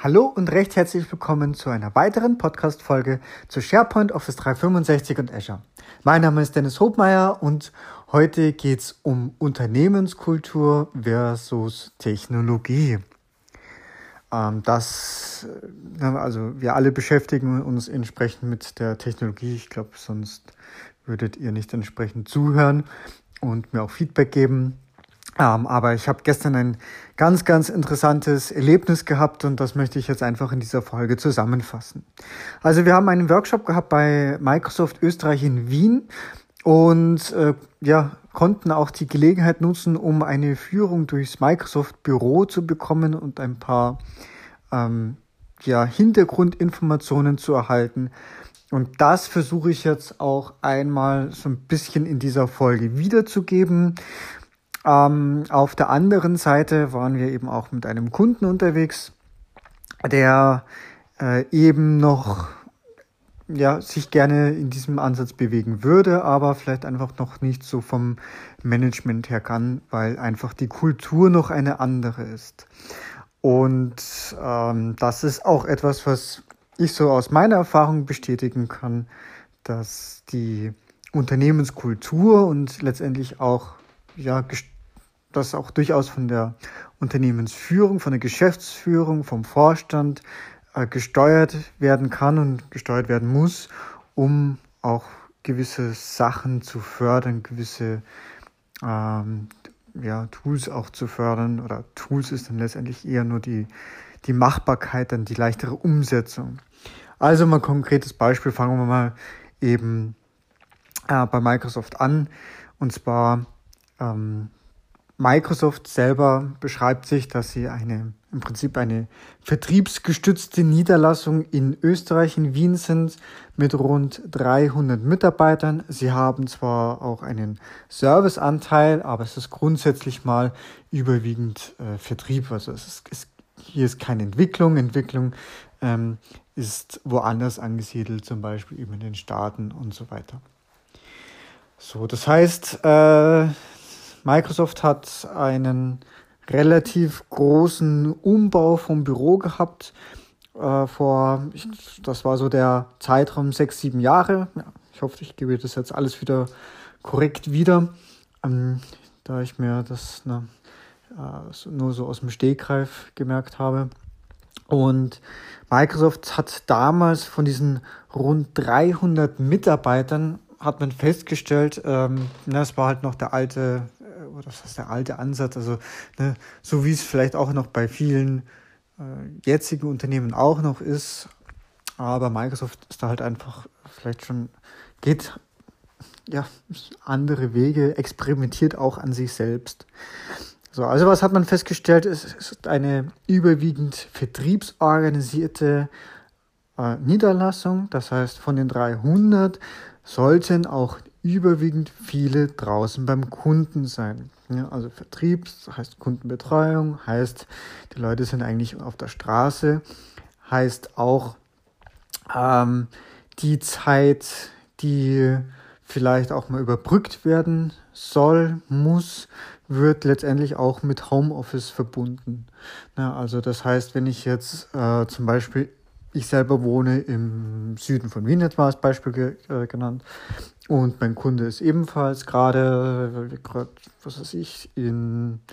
Hallo und recht herzlich willkommen zu einer weiteren Podcast-Folge zu SharePoint, Office 365 und Azure. Mein Name ist Dennis Hobmeier und heute geht's um Unternehmenskultur versus Technologie. Ähm, das, äh, also wir alle beschäftigen uns entsprechend mit der Technologie. Ich glaube, sonst würdet ihr nicht entsprechend zuhören und mir auch Feedback geben. Ähm, aber ich habe gestern ein ganz, ganz interessantes Erlebnis gehabt und das möchte ich jetzt einfach in dieser Folge zusammenfassen. Also wir haben einen Workshop gehabt bei Microsoft Österreich in Wien und äh, ja, konnten auch die Gelegenheit nutzen, um eine Führung durchs Microsoft Büro zu bekommen und ein paar ähm, ja, Hintergrundinformationen zu erhalten. Und das versuche ich jetzt auch einmal so ein bisschen in dieser Folge wiederzugeben. Ähm, auf der anderen Seite waren wir eben auch mit einem Kunden unterwegs, der äh, eben noch ja, sich gerne in diesem Ansatz bewegen würde, aber vielleicht einfach noch nicht so vom Management her kann, weil einfach die Kultur noch eine andere ist. Und ähm, das ist auch etwas, was ich so aus meiner Erfahrung bestätigen kann, dass die Unternehmenskultur und letztendlich auch ja, das auch durchaus von der Unternehmensführung, von der Geschäftsführung, vom Vorstand äh, gesteuert werden kann und gesteuert werden muss, um auch gewisse Sachen zu fördern, gewisse ähm, ja, Tools auch zu fördern. Oder Tools ist dann letztendlich eher nur die, die Machbarkeit, dann die leichtere Umsetzung. Also mal ein konkretes Beispiel, fangen wir mal eben äh, bei Microsoft an. Und zwar ähm, Microsoft selber beschreibt sich, dass sie eine, im Prinzip eine vertriebsgestützte Niederlassung in Österreich, in Wien sind, mit rund 300 Mitarbeitern. Sie haben zwar auch einen Serviceanteil, aber es ist grundsätzlich mal überwiegend äh, Vertrieb. Also es ist, es, hier ist keine Entwicklung. Entwicklung ähm, ist woanders angesiedelt, zum Beispiel eben in den Staaten und so weiter. So, das heißt, äh, Microsoft hat einen relativ großen Umbau vom Büro gehabt. Äh, vor, ich, das war so der Zeitraum sechs, sieben Jahre. Ja, ich hoffe, ich gebe das jetzt alles wieder korrekt wieder, ähm, da ich mir das ne, äh, nur so aus dem Stegreif gemerkt habe. Und Microsoft hat damals von diesen rund 300 Mitarbeitern hat man festgestellt, ähm, na, es war halt noch der alte oder das ist der alte Ansatz, also ne, so wie es vielleicht auch noch bei vielen äh, jetzigen Unternehmen auch noch ist, aber Microsoft ist da halt einfach vielleicht schon, geht ja andere Wege, experimentiert auch an sich selbst. So, also was hat man festgestellt? Es ist eine überwiegend vertriebsorganisierte äh, Niederlassung. Das heißt, von den 300 sollten auch überwiegend viele draußen beim Kunden sein. Ja, also Vertrieb heißt Kundenbetreuung, heißt die Leute sind eigentlich auf der Straße, heißt auch ähm, die Zeit, die vielleicht auch mal überbrückt werden soll, muss, wird letztendlich auch mit Homeoffice verbunden. Ja, also das heißt, wenn ich jetzt äh, zum Beispiel ich selber wohne im Süden von Wien, etwa als Beispiel ge äh, genannt. Und mein Kunde ist ebenfalls gerade, was weiß ich, in äh,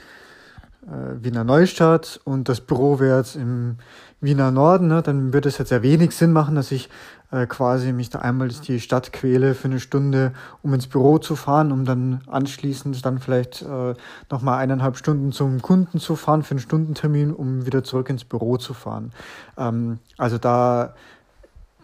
Wiener Neustadt und das Büro wäre jetzt im Wiener Norden, ne, dann würde es jetzt sehr wenig Sinn machen, dass ich äh, quasi mich da einmal durch die Stadt quäle für eine Stunde, um ins Büro zu fahren, um dann anschließend dann vielleicht äh, nochmal eineinhalb Stunden zum Kunden zu fahren für einen Stundentermin, um wieder zurück ins Büro zu fahren. Ähm, also da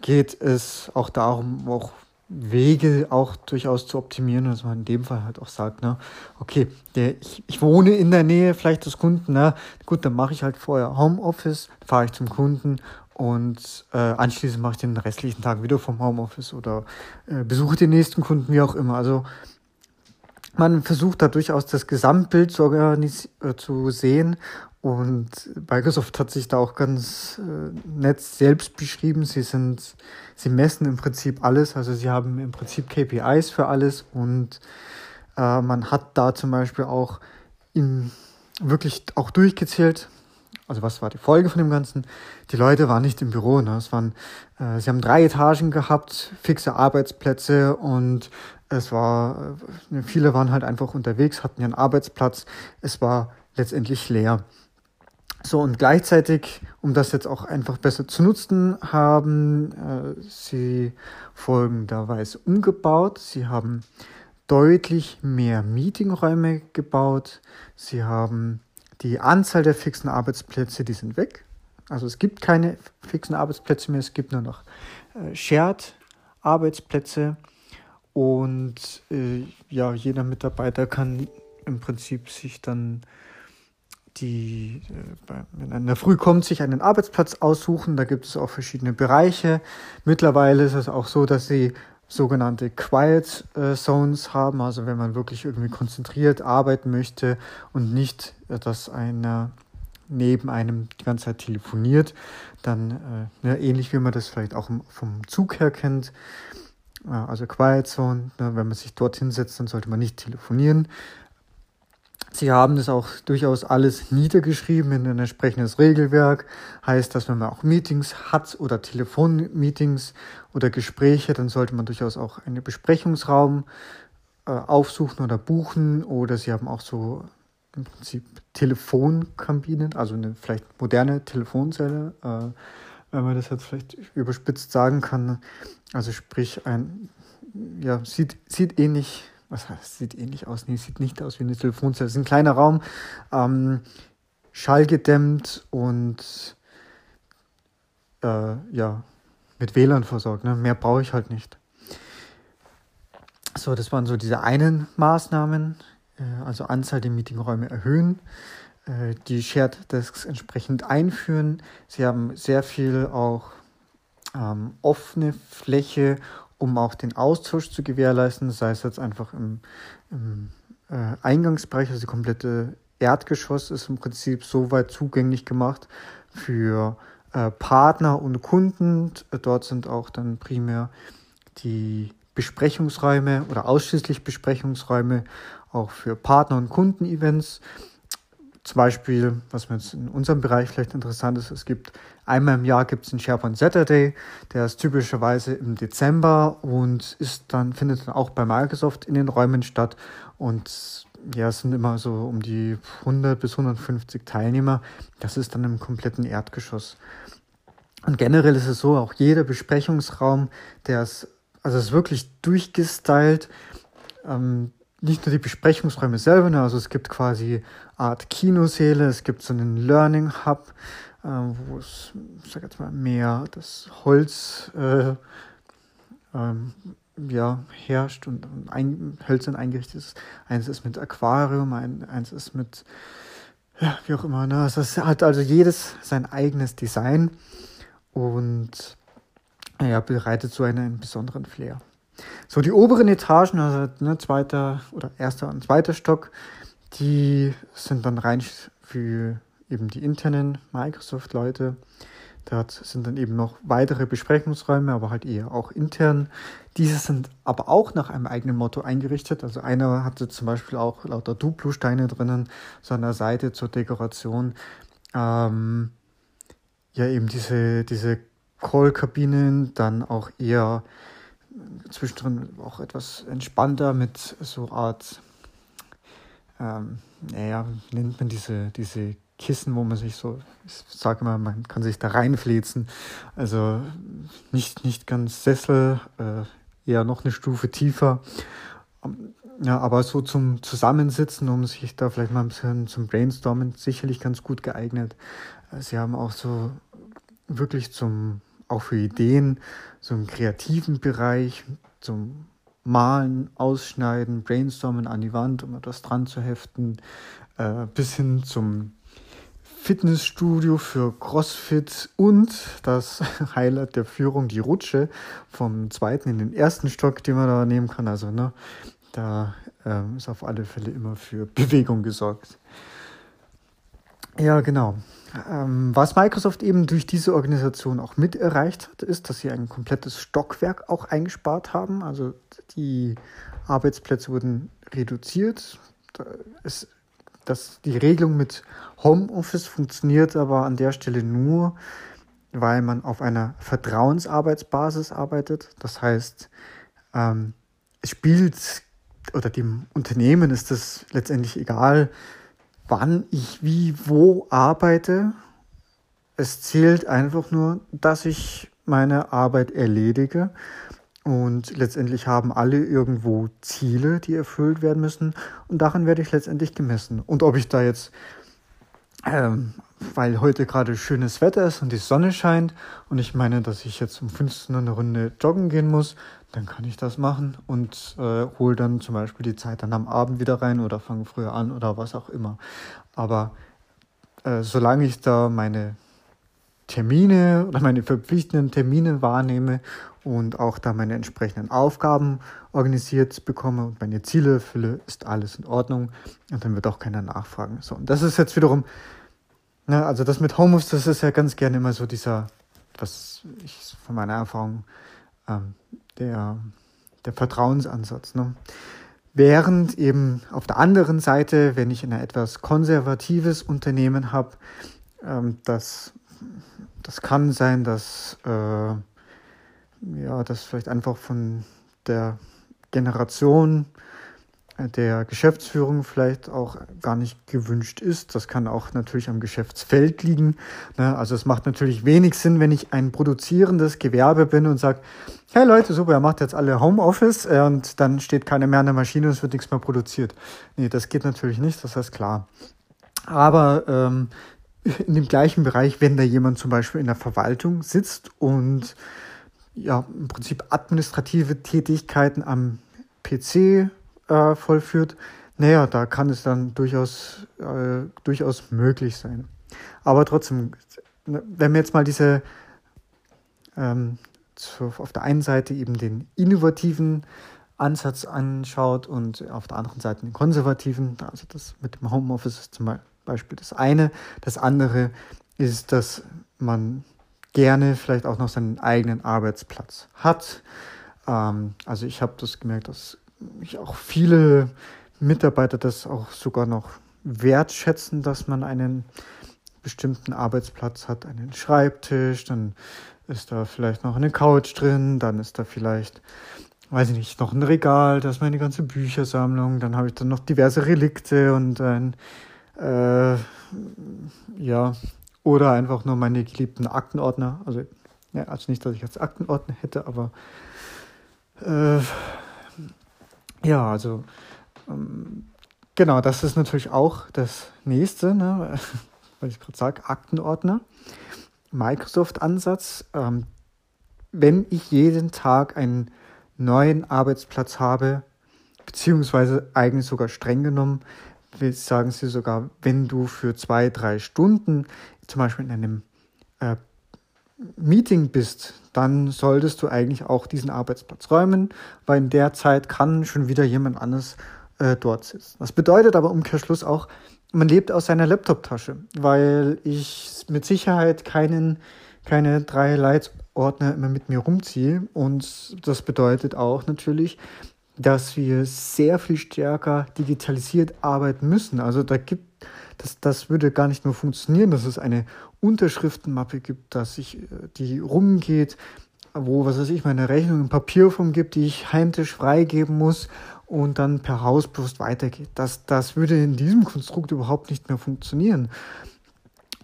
geht es auch darum, auch Wege auch durchaus zu optimieren, dass man in dem Fall halt auch sagt, ne, okay, der, ich, ich wohne in der Nähe vielleicht des Kunden, na, gut, dann mache ich halt vorher Homeoffice, fahre ich zum Kunden und äh, anschließend mache ich den restlichen Tag wieder vom Homeoffice oder äh, besuche den nächsten Kunden, wie auch immer. Also man versucht da durchaus das Gesamtbild zu, äh, zu sehen und Microsoft hat sich da auch ganz äh, nett selbst beschrieben. Sie sind, sie messen im Prinzip alles. Also sie haben im Prinzip KPIs für alles und äh, man hat da zum Beispiel auch in, wirklich auch durchgezählt. also was war die Folge von dem Ganzen? Die Leute waren nicht im Büro, ne? Es waren, äh, sie haben drei Etagen gehabt, fixe Arbeitsplätze und es war, äh, viele waren halt einfach unterwegs, hatten ihren Arbeitsplatz. Es war letztendlich leer. So, und gleichzeitig, um das jetzt auch einfach besser zu nutzen, haben äh, sie folgenderweise umgebaut. Sie haben deutlich mehr Meetingräume gebaut. Sie haben die Anzahl der fixen Arbeitsplätze, die sind weg. Also es gibt keine fixen Arbeitsplätze mehr, es gibt nur noch äh, Shared-Arbeitsplätze. Und äh, ja, jeder Mitarbeiter kann im Prinzip sich dann die, äh, wenn in der Früh kommt, sich einen Arbeitsplatz aussuchen. Da gibt es auch verschiedene Bereiche. Mittlerweile ist es auch so, dass sie sogenannte Quiet äh, Zones haben, also wenn man wirklich irgendwie konzentriert arbeiten möchte und nicht, äh, dass einer neben einem die ganze Zeit telefoniert, dann äh, ne, ähnlich wie man das vielleicht auch vom Zug her kennt, also Quiet Zone, ne, wenn man sich dorthin setzt, dann sollte man nicht telefonieren. Sie haben das auch durchaus alles niedergeschrieben in ein entsprechendes Regelwerk. Heißt, dass wenn man auch Meetings hat oder Telefonmeetings oder Gespräche, dann sollte man durchaus auch einen Besprechungsraum äh, aufsuchen oder buchen. Oder sie haben auch so im Prinzip Telefonkabinen, also eine vielleicht moderne Telefonzelle, äh, wenn man das jetzt vielleicht überspitzt sagen kann. Also sprich, ein, ja, sieht, sieht ähnlich was heißt, sieht ähnlich aus? Nee, sieht nicht aus wie eine Telefonzelle. Es ist ein kleiner Raum, ähm, schallgedämmt und äh, ja, mit WLAN versorgt. Ne? Mehr brauche ich halt nicht. So, das waren so diese einen Maßnahmen, äh, also Anzahl der Meetingräume erhöhen, äh, die Shared Desks entsprechend einführen. Sie haben sehr viel auch ähm, offene Fläche um auch den Austausch zu gewährleisten, sei es jetzt einfach im, im äh, Eingangsbereich, also die komplette Erdgeschoss ist im Prinzip so weit zugänglich gemacht für äh, Partner und Kunden. Dort sind auch dann primär die Besprechungsräume oder ausschließlich Besprechungsräume auch für Partner- und Kunden-Events. Zum Beispiel, was mir jetzt in unserem Bereich vielleicht interessant ist, es gibt einmal im Jahr gibt es einen SharePoint Saturday, der ist typischerweise im Dezember und ist dann, findet dann auch bei Microsoft in den Räumen statt. Und ja, es sind immer so um die 100 bis 150 Teilnehmer. Das ist dann im kompletten Erdgeschoss. Und generell ist es so, auch jeder Besprechungsraum, der ist, also ist wirklich durchgestylt. Ähm, nicht nur die Besprechungsräume selber, ne, also es gibt quasi Art Kinosäle, es gibt so einen Learning Hub, äh, wo es, sag jetzt mal, mehr das Holz äh, ähm, ja, herrscht und, und ein, hölzern eingerichtet ist. Eins ist mit Aquarium, ein, eins ist mit, ja, wie auch immer. Ne? Also es hat also jedes sein eigenes Design und ja, bereitet so einen, einen besonderen Flair. So, die oberen Etagen, also ne, zweiter oder erster und zweiter Stock, die sind dann rein für eben die internen Microsoft-Leute. Dort sind dann eben noch weitere Besprechungsräume, aber halt eher auch intern. Diese sind aber auch nach einem eigenen Motto eingerichtet. Also einer hatte zum Beispiel auch lauter Duplo-Steine drinnen, so an der Seite zur Dekoration. Ähm, ja, eben diese, diese Call-Kabinen, dann auch eher zwischendrin auch etwas entspannter mit so Art, ähm, naja, nennt man diese, diese Kissen, wo man sich so, ich sage mal, man kann sich da reinflezen. Also nicht, nicht ganz Sessel, äh, eher noch eine Stufe tiefer. Ja, aber so zum Zusammensitzen, um sich da vielleicht mal ein bisschen zum Brainstormen, sicherlich ganz gut geeignet. Äh, sie haben auch so wirklich zum auch für Ideen, so im kreativen Bereich, zum Malen, Ausschneiden, Brainstormen an die Wand, um etwas dran zu heften, äh, bis hin zum Fitnessstudio für CrossFit und das Highlight der Führung, die Rutsche vom zweiten in den ersten Stock, den man da nehmen kann. Also ne, da äh, ist auf alle Fälle immer für Bewegung gesorgt. Ja, genau. Ähm, was Microsoft eben durch diese Organisation auch mit erreicht hat, ist, dass sie ein komplettes Stockwerk auch eingespart haben. Also die Arbeitsplätze wurden reduziert. Es dass die Regelung mit Homeoffice funktioniert aber an der Stelle nur, weil man auf einer Vertrauensarbeitsbasis arbeitet. Das heißt, ähm, es spielt oder dem Unternehmen ist es letztendlich egal, wann ich wie wo arbeite. Es zählt einfach nur, dass ich meine Arbeit erledige und letztendlich haben alle irgendwo Ziele, die erfüllt werden müssen und daran werde ich letztendlich gemessen. Und ob ich da jetzt ähm, weil heute gerade schönes Wetter ist und die Sonne scheint und ich meine, dass ich jetzt um 15 Uhr eine Runde joggen gehen muss, dann kann ich das machen und äh, hole dann zum Beispiel die Zeit dann am Abend wieder rein oder fange früher an oder was auch immer. Aber äh, solange ich da meine Termine oder meine verpflichtenden Termine wahrnehme und auch da meine entsprechenden Aufgaben organisiert bekomme und meine Ziele erfülle, ist alles in Ordnung und dann wird auch keiner nachfragen. So, und das ist jetzt wiederum Ne, also das mit Homeoffice, das ist ja ganz gerne immer so dieser, was ich von meiner Erfahrung, ähm, der, der Vertrauensansatz. Ne? Während eben auf der anderen Seite, wenn ich ein etwas konservatives Unternehmen habe, ähm, das, das kann sein, dass äh, ja, das vielleicht einfach von der Generation der Geschäftsführung vielleicht auch gar nicht gewünscht ist. Das kann auch natürlich am Geschäftsfeld liegen. Ne? Also es macht natürlich wenig Sinn, wenn ich ein produzierendes Gewerbe bin und sage, hey Leute, super, ihr macht jetzt alle Homeoffice äh, und dann steht keiner mehr an der Maschine und es wird nichts mehr produziert. Nee, das geht natürlich nicht, das heißt klar. Aber ähm, in dem gleichen Bereich, wenn da jemand zum Beispiel in der Verwaltung sitzt und ja, im Prinzip administrative Tätigkeiten am PC äh, vollführt, naja, da kann es dann durchaus, äh, durchaus möglich sein. Aber trotzdem, wenn wir jetzt mal diese ähm, zu, auf der einen Seite eben den innovativen Ansatz anschaut und auf der anderen Seite den konservativen, also das mit dem Homeoffice ist zum Beispiel das eine. Das andere ist, dass man gerne vielleicht auch noch seinen eigenen Arbeitsplatz hat. Ähm, also ich habe das gemerkt, dass ich auch viele Mitarbeiter das auch sogar noch wertschätzen, dass man einen bestimmten Arbeitsplatz hat, einen Schreibtisch, dann ist da vielleicht noch eine Couch drin, dann ist da vielleicht, weiß ich nicht, noch ein Regal, da ist meine ganze Büchersammlung, dann habe ich dann noch diverse Relikte und ein, äh, ja, oder einfach nur meine geliebten Aktenordner. Also, ja, also nicht, dass ich jetzt Aktenordner hätte, aber äh, ja, also ähm, genau, das ist natürlich auch das nächste, ne, weil ich gerade sage, Aktenordner. Microsoft-Ansatz. Ähm, wenn ich jeden Tag einen neuen Arbeitsplatz habe, beziehungsweise eigentlich sogar streng genommen, sagen sie sogar, wenn du für zwei, drei Stunden zum Beispiel in einem äh, Meeting bist, dann solltest du eigentlich auch diesen Arbeitsplatz räumen, weil in der Zeit kann schon wieder jemand anderes äh, dort sitzen. Das bedeutet aber Umkehrschluss auch, man lebt aus seiner Laptop-Tasche, weil ich mit Sicherheit keinen, keine drei Leitordner immer mit mir rumziehe. Und das bedeutet auch natürlich, dass wir sehr viel stärker digitalisiert arbeiten müssen. Also da gibt das, das würde gar nicht nur funktionieren, dass es eine Unterschriftenmappe gibt, dass ich, äh, die rumgeht, wo, was weiß ich, meine Rechnung in Papierform gibt, die ich heimtisch freigeben muss und dann per Hauspost weitergeht. Das, das würde in diesem Konstrukt überhaupt nicht mehr funktionieren.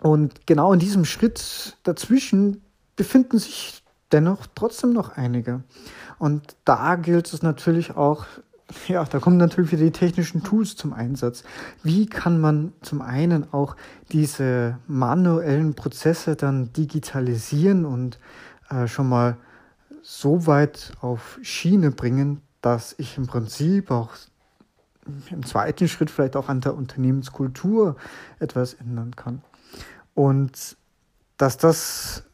Und genau in diesem Schritt dazwischen befinden sich dennoch trotzdem noch einige. Und da gilt es natürlich auch ja, da kommen natürlich wieder die technischen Tools zum Einsatz. Wie kann man zum einen auch diese manuellen Prozesse dann digitalisieren und äh, schon mal so weit auf Schiene bringen, dass ich im Prinzip auch im zweiten Schritt vielleicht auch an der Unternehmenskultur etwas ändern kann. Und dass das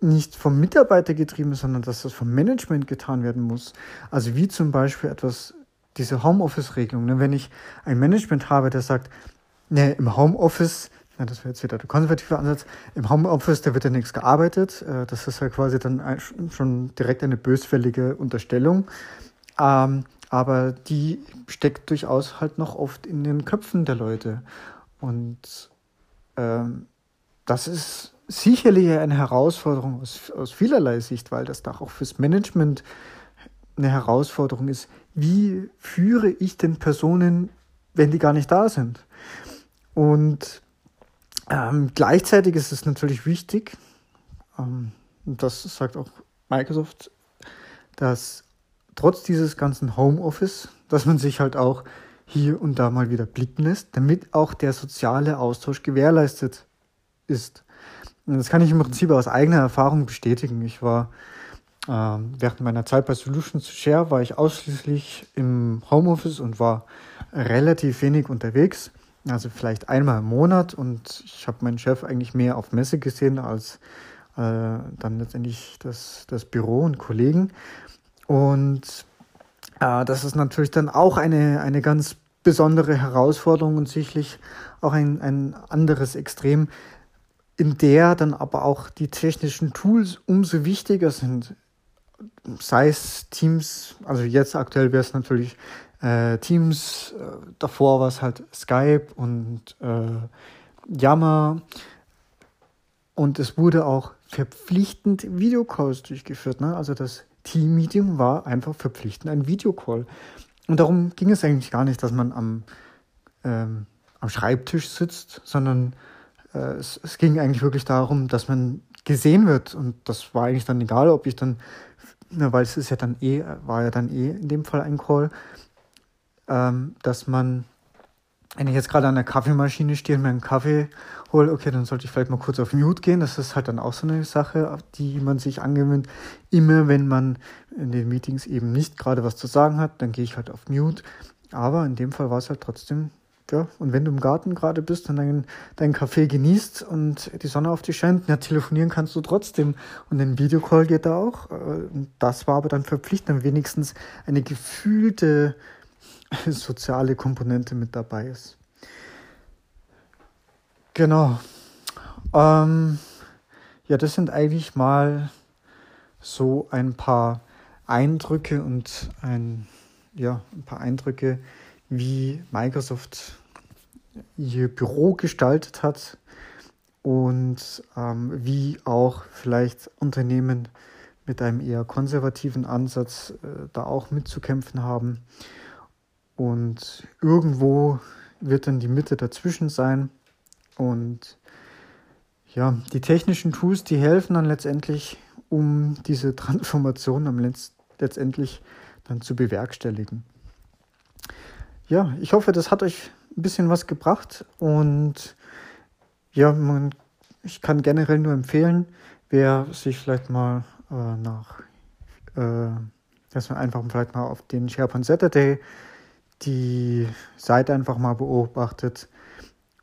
nicht vom Mitarbeiter getrieben ist, sondern dass das vom Management getan werden muss. Also wie zum Beispiel etwas diese Homeoffice-Regelung. Ne? Wenn ich ein Management habe, der sagt, ne, im Homeoffice, ja, das wäre jetzt wieder der konservative Ansatz, im Homeoffice, da wird ja nichts gearbeitet. Äh, das ist ja quasi dann schon direkt eine bösfällige Unterstellung. Ähm, aber die steckt durchaus halt noch oft in den Köpfen der Leute. Und ähm, das ist sicherlich eine Herausforderung aus, aus vielerlei Sicht, weil das da auch fürs Management eine Herausforderung ist. Wie führe ich denn Personen, wenn die gar nicht da sind? Und ähm, gleichzeitig ist es natürlich wichtig, ähm, das sagt auch Microsoft, dass trotz dieses ganzen Homeoffice, dass man sich halt auch hier und da mal wieder blicken lässt, damit auch der soziale Austausch gewährleistet ist. Und das kann ich im Prinzip aus eigener Erfahrung bestätigen. Ich war während meiner Zeit bei Solutions Share war ich ausschließlich im Homeoffice und war relativ wenig unterwegs. Also vielleicht einmal im Monat und ich habe meinen Chef eigentlich mehr auf Messe gesehen als äh, dann letztendlich das, das Büro und Kollegen. Und äh, das ist natürlich dann auch eine, eine ganz besondere Herausforderung und sicherlich auch ein, ein anderes Extrem, in der dann aber auch die technischen Tools umso wichtiger sind. Sei es Teams, also jetzt aktuell wäre es natürlich äh, Teams, äh, davor war es halt Skype und äh, Yammer. Und es wurde auch verpflichtend Videocalls durchgeführt. Ne? Also das Team-Meeting war einfach verpflichtend ein Videocall. Und darum ging es eigentlich gar nicht, dass man am, ähm, am Schreibtisch sitzt, sondern äh, es, es ging eigentlich wirklich darum, dass man gesehen wird. Und das war eigentlich dann egal, ob ich dann, na, weil es ist ja dann eh, war ja dann eh in dem Fall ein Call, ähm, dass man, wenn ich jetzt gerade an der Kaffeemaschine stehe und mir einen Kaffee hole, okay, dann sollte ich vielleicht mal kurz auf Mute gehen. Das ist halt dann auch so eine Sache, die man sich angewöhnt. Immer wenn man in den Meetings eben nicht gerade was zu sagen hat, dann gehe ich halt auf Mute. Aber in dem Fall war es halt trotzdem ja, und wenn du im Garten gerade bist und deinen, deinen Kaffee genießt und die Sonne auf dich scheint, ja, telefonieren kannst du trotzdem. Und ein Videocall geht da auch. Äh, das war aber dann verpflichtend, wenigstens eine gefühlte soziale Komponente mit dabei ist. Genau. Ähm, ja, das sind eigentlich mal so ein paar Eindrücke und ein, ja, ein paar Eindrücke, wie Microsoft ihr Büro gestaltet hat und ähm, wie auch vielleicht Unternehmen mit einem eher konservativen Ansatz äh, da auch mitzukämpfen haben. Und irgendwo wird dann die Mitte dazwischen sein. Und ja, die technischen Tools, die helfen dann letztendlich, um diese Transformation am Letz letztendlich dann zu bewerkstelligen. Ja, ich hoffe, das hat euch ein bisschen was gebracht und ja, man, ich kann generell nur empfehlen, wer sich vielleicht mal äh, nach, äh, dass man einfach vielleicht mal auf den SharePoint Saturday die Seite einfach mal beobachtet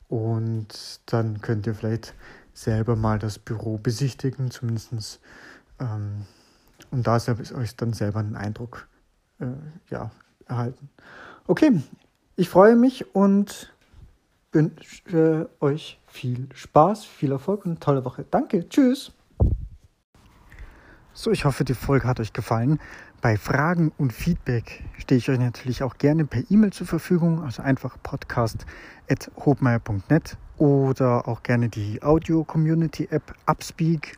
und dann könnt ihr vielleicht selber mal das Büro besichtigen, zumindest ähm, und da euch dann selber einen Eindruck äh, ja, erhalten. Okay, ich freue mich und wünsche euch viel Spaß, viel Erfolg und eine tolle Woche. Danke, tschüss. So, ich hoffe, die Folge hat euch gefallen. Bei Fragen und Feedback stehe ich euch natürlich auch gerne per E-Mail zur Verfügung, also einfach podcast.hobmeier.net oder auch gerne die Audio-Community-App Upspeak.